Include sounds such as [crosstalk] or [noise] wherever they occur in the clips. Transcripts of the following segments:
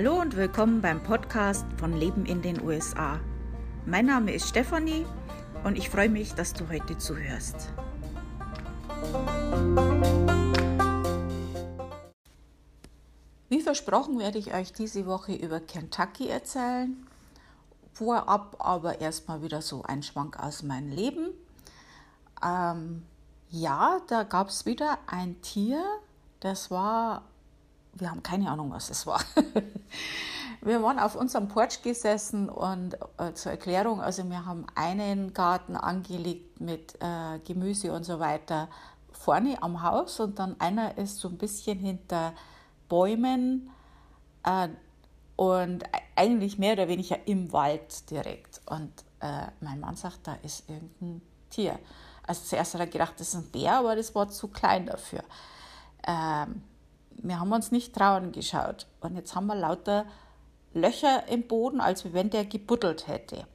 Hallo und willkommen beim Podcast von Leben in den USA. Mein Name ist Stefanie und ich freue mich, dass du heute zuhörst. Wie versprochen werde ich euch diese Woche über Kentucky erzählen. Vorab aber erstmal wieder so ein Schwank aus meinem Leben. Ähm, ja, da gab es wieder ein Tier, das war, wir haben keine Ahnung, was es war. [laughs] wir waren auf unserem Porch gesessen und äh, zur Erklärung, also wir haben einen Garten angelegt mit äh, Gemüse und so weiter vorne am Haus und dann einer ist so ein bisschen hinter Bäumen äh, und eigentlich mehr oder weniger im Wald direkt. Und äh, mein Mann sagt, da ist irgendein Tier. Also zuerst hat er gedacht, das ist ein Bär, aber das war zu klein dafür. Ähm, wir haben uns nicht trauen geschaut. Und jetzt haben wir lauter Löcher im Boden, als wenn der gebuddelt hätte.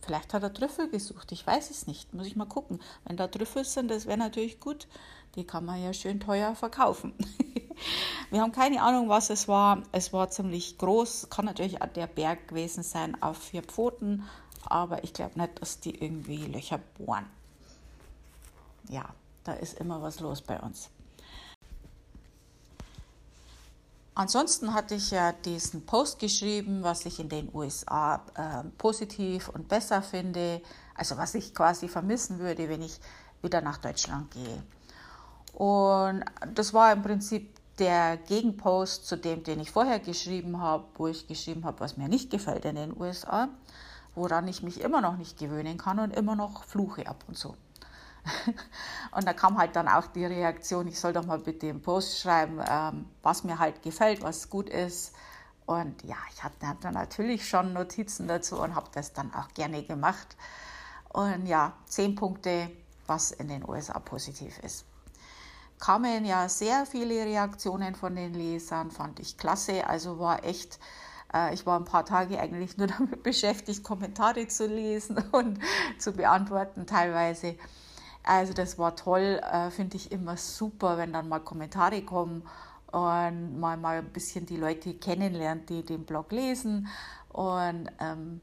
Vielleicht hat er Trüffel gesucht, ich weiß es nicht. Muss ich mal gucken. Wenn da Trüffel sind, das wäre natürlich gut. Die kann man ja schön teuer verkaufen. [laughs] wir haben keine Ahnung, was es war. Es war ziemlich groß. Kann natürlich auch der Berg gewesen sein auf vier Pfoten. Aber ich glaube nicht, dass die irgendwie Löcher bohren ja, da ist immer was los bei uns. Ansonsten hatte ich ja diesen Post geschrieben, was ich in den USA äh, positiv und besser finde, also was ich quasi vermissen würde, wenn ich wieder nach Deutschland gehe. Und das war im Prinzip der Gegenpost zu dem, den ich vorher geschrieben habe, wo ich geschrieben habe, was mir nicht gefällt in den USA, woran ich mich immer noch nicht gewöhnen kann und immer noch fluche ab und zu. [laughs] Und da kam halt dann auch die Reaktion, ich soll doch mal bitte im Post schreiben, ähm, was mir halt gefällt, was gut ist. Und ja, ich hatte natürlich schon Notizen dazu und habe das dann auch gerne gemacht. Und ja, zehn Punkte, was in den USA positiv ist. Kamen ja sehr viele Reaktionen von den Lesern, fand ich klasse. Also war echt, äh, ich war ein paar Tage eigentlich nur [laughs] damit beschäftigt, Kommentare zu lesen [laughs] und zu beantworten teilweise. Also das war toll, äh, finde ich immer super, wenn dann mal Kommentare kommen und mal, mal ein bisschen die Leute kennenlernt, die den Blog lesen und ähm,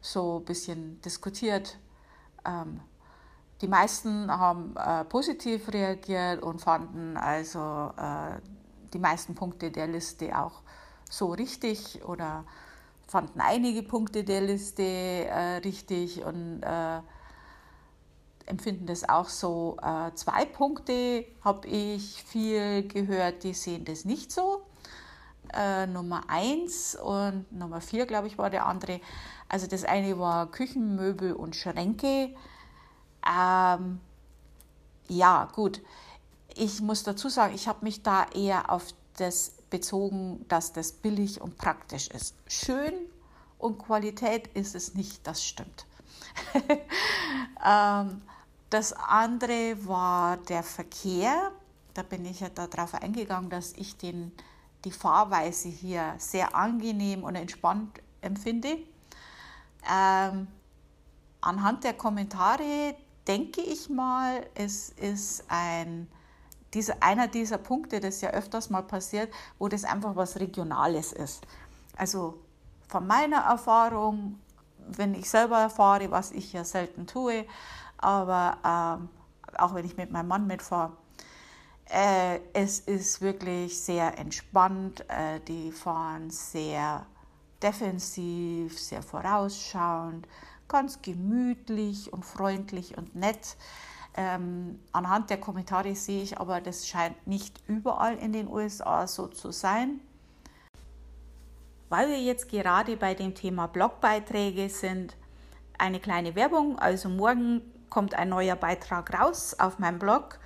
so ein bisschen diskutiert. Ähm, die meisten haben äh, positiv reagiert und fanden also äh, die meisten Punkte der Liste auch so richtig oder fanden einige Punkte der Liste äh, richtig und äh, empfinden das auch so. Äh, zwei Punkte habe ich viel gehört, die sehen das nicht so. Äh, Nummer eins und Nummer vier, glaube ich, war der andere. Also das eine war Küchenmöbel und Schränke. Ähm, ja, gut. Ich muss dazu sagen, ich habe mich da eher auf das bezogen, dass das billig und praktisch ist. Schön und Qualität ist es nicht, das stimmt. [laughs] ähm, das andere war der Verkehr. Da bin ich ja darauf eingegangen, dass ich den, die Fahrweise hier sehr angenehm und entspannt empfinde. Ähm, anhand der Kommentare denke ich mal, es ist ein, dieser, einer dieser Punkte, das ja öfters mal passiert, wo das einfach was Regionales ist. Also von meiner Erfahrung, wenn ich selber fahre, was ich ja selten tue, aber ähm, auch wenn ich mit meinem Mann mitfahre, äh, es ist wirklich sehr entspannt. Äh, die fahren sehr defensiv, sehr vorausschauend, ganz gemütlich und freundlich und nett. Ähm, anhand der Kommentare sehe ich aber, das scheint nicht überall in den USA so zu sein. Weil wir jetzt gerade bei dem Thema Blogbeiträge sind, eine kleine Werbung. Also morgen kommt ein neuer Beitrag raus auf meinem Blog.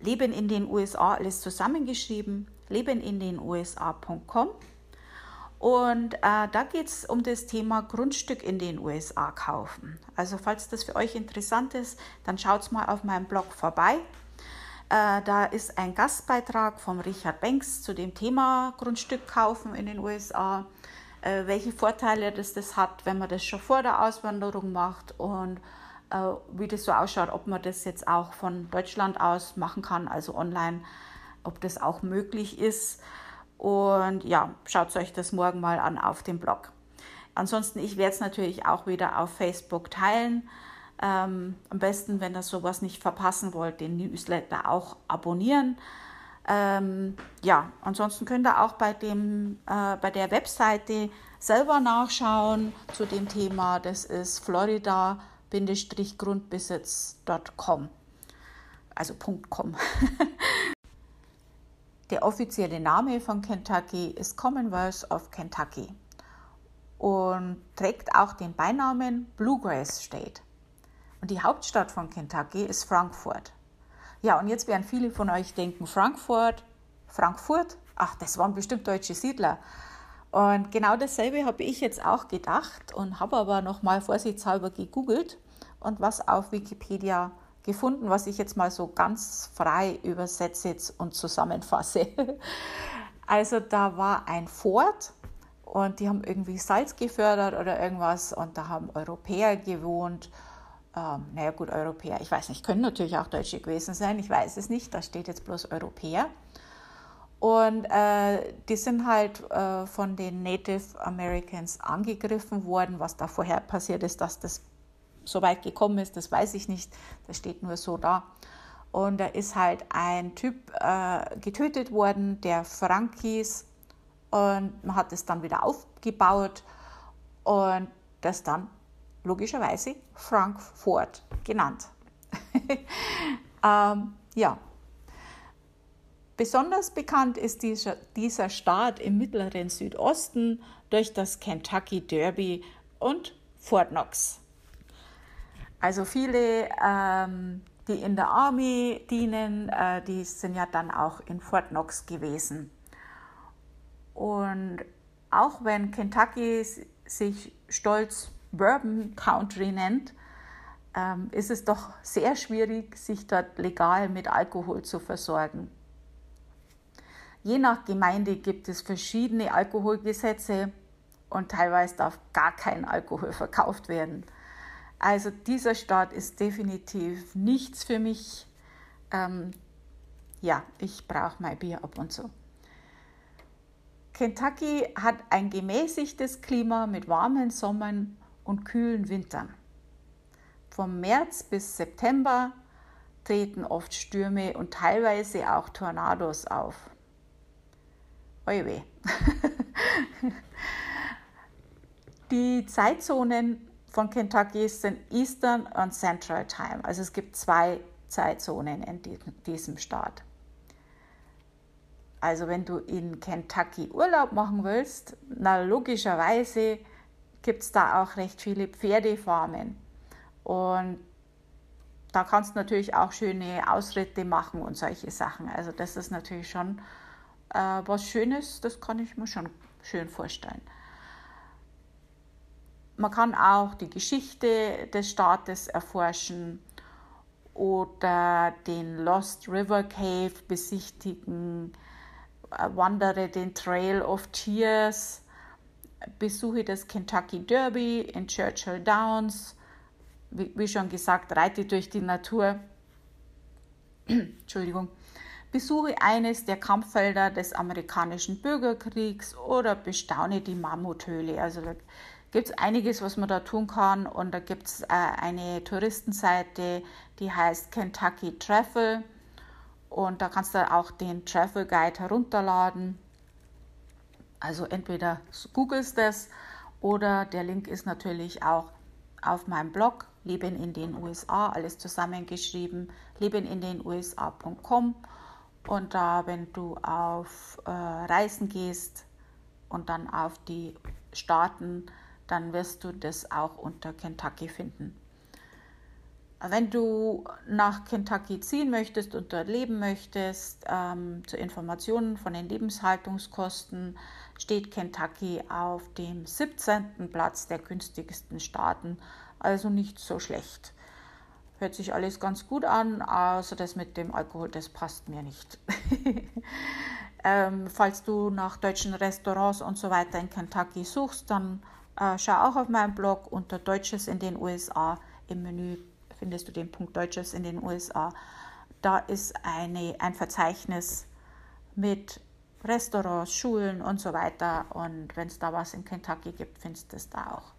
Leben in den USA, alles zusammengeschrieben, lebenindenusa.com. Und äh, da geht es um das Thema Grundstück in den USA kaufen. Also falls das für euch interessant ist, dann schaut mal auf meinem Blog vorbei. Äh, da ist ein Gastbeitrag von Richard Banks zu dem Thema Grundstück kaufen in den USA. Äh, welche Vorteile das, das hat, wenn man das schon vor der Auswanderung macht und wie das so ausschaut, ob man das jetzt auch von Deutschland aus machen kann, also online, ob das auch möglich ist. Und ja, schaut euch das morgen mal an auf dem Blog. Ansonsten, ich werde es natürlich auch wieder auf Facebook teilen. Ähm, am besten, wenn ihr sowas nicht verpassen wollt, den Newsletter auch abonnieren. Ähm, ja, ansonsten könnt ihr auch bei, dem, äh, bei der Webseite selber nachschauen zu dem Thema. Das ist florida-grundbesitz.com. Also .com. [laughs] der offizielle Name von Kentucky ist Commonwealth of Kentucky und trägt auch den Beinamen Bluegrass State. Und die Hauptstadt von Kentucky ist Frankfurt. Ja, und jetzt werden viele von euch denken, Frankfurt, Frankfurt, ach, das waren bestimmt deutsche Siedler. Und genau dasselbe habe ich jetzt auch gedacht und habe aber nochmal vorsichtshalber gegoogelt und was auf Wikipedia gefunden, was ich jetzt mal so ganz frei übersetze und zusammenfasse. [laughs] Also da war ein Fort und die haben irgendwie Salz gefördert oder irgendwas und da haben Europäer gewohnt ähm, naja gut, Europäer, ich weiß nicht, können natürlich auch Deutsche gewesen sein, ich weiß es nicht, da steht jetzt bloß Europäer. Und äh, die sind halt äh, von den Native Americans angegriffen worden. Was da vorher passiert ist, dass das so weit gekommen ist, das weiß ich nicht. Das steht nur so da. Und da ist halt ein Typ äh, getötet worden, der Frankis. Und man hat es dann wieder aufgebaut und das dann logischerweise Frankfurt genannt. [laughs] ähm, ja. Besonders bekannt ist dieser, dieser Staat im mittleren Südosten durch das Kentucky Derby und Fort Knox. Also viele, ähm, die in der Army dienen, äh, die sind ja dann auch in Fort Knox gewesen. Und auch wenn Kentucky sich stolz Bourbon Country nennt, ähm, ist es doch sehr schwierig, sich dort legal mit Alkohol zu versorgen. Je nach Gemeinde gibt es verschiedene Alkoholgesetze und teilweise darf gar kein Alkohol verkauft werden. Also dieser Staat ist definitiv nichts für mich. Ähm, ja, ich brauche mein Bier ab und zu. Kentucky hat ein gemäßigtes Klima mit warmen Sommern und kühlen Wintern. Vom März bis September treten oft Stürme und teilweise auch Tornados auf. Oje [laughs] Die Zeitzonen von Kentucky sind Eastern und Central Time. Also es gibt zwei Zeitzonen in diesem Staat. Also wenn du in Kentucky Urlaub machen willst, na logischerweise gibt es da auch recht viele Pferdefarmen. Und da kannst du natürlich auch schöne Ausritte machen und solche Sachen. Also das ist natürlich schon äh, was Schönes, das kann ich mir schon schön vorstellen. Man kann auch die Geschichte des Staates erforschen oder den Lost River Cave besichtigen, äh, wandere den Trail of Tears besuche das Kentucky Derby in Churchill Downs. Wie, wie schon gesagt, reite durch die Natur. [clears throat] Entschuldigung. Besuche eines der Kampffelder des amerikanischen Bürgerkriegs oder bestaune die Mammuthöhle. Also da gibt es einiges, was man da tun kann. Und da gibt es äh, eine Touristenseite, die heißt Kentucky Travel. Und da kannst du auch den Travel Guide herunterladen. Also entweder googelst das oder der Link ist natürlich auch auf meinem Blog Leben in den USA, alles zusammengeschrieben, lebenindenusa.com. Und da, wenn du auf äh, Reisen gehst und dann auf die Staaten, dann wirst du das auch unter Kentucky finden. Wenn du nach Kentucky ziehen möchtest und dort leben möchtest, ähm, zu Informationen von den Lebenshaltungskosten steht Kentucky auf dem 17. Platz der günstigsten Staaten, also nicht so schlecht. Hört sich alles ganz gut an, außer das mit dem Alkohol, das passt mir nicht. [laughs] ähm, falls du nach deutschen Restaurants und so weiter in Kentucky suchst, dann äh, schau auch auf meinem Blog unter Deutsches in den USA im Menü findest du den Punkt Deutsches in den USA. Da ist eine, ein Verzeichnis mit Restaurants, Schulen und so weiter. Und wenn es da was in Kentucky gibt, findest du es da auch.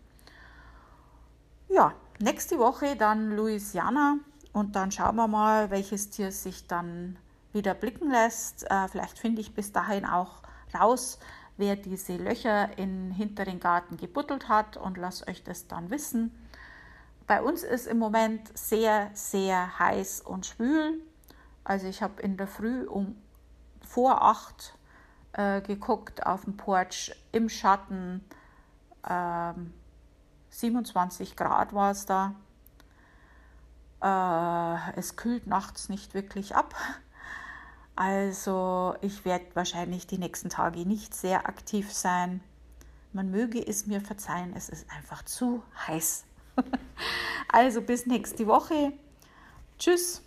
Ja, nächste Woche dann Louisiana und dann schauen wir mal, welches Tier sich dann wieder blicken lässt. Äh, vielleicht finde ich bis dahin auch raus, wer diese Löcher in hinteren Garten gebuddelt hat und lasst euch das dann wissen. Bei uns ist im Moment sehr, sehr heiß und schwül. Also ich habe in der Früh um vor acht äh, geguckt auf dem Porch im Schatten. Ähm, 27 Grad war es da. Äh, es kühlt nachts nicht wirklich ab. Also ich werde wahrscheinlich die nächsten Tage nicht sehr aktiv sein. Man möge es mir verzeihen, es ist einfach zu heiß. [laughs] also bis nächste Woche. Tschüss.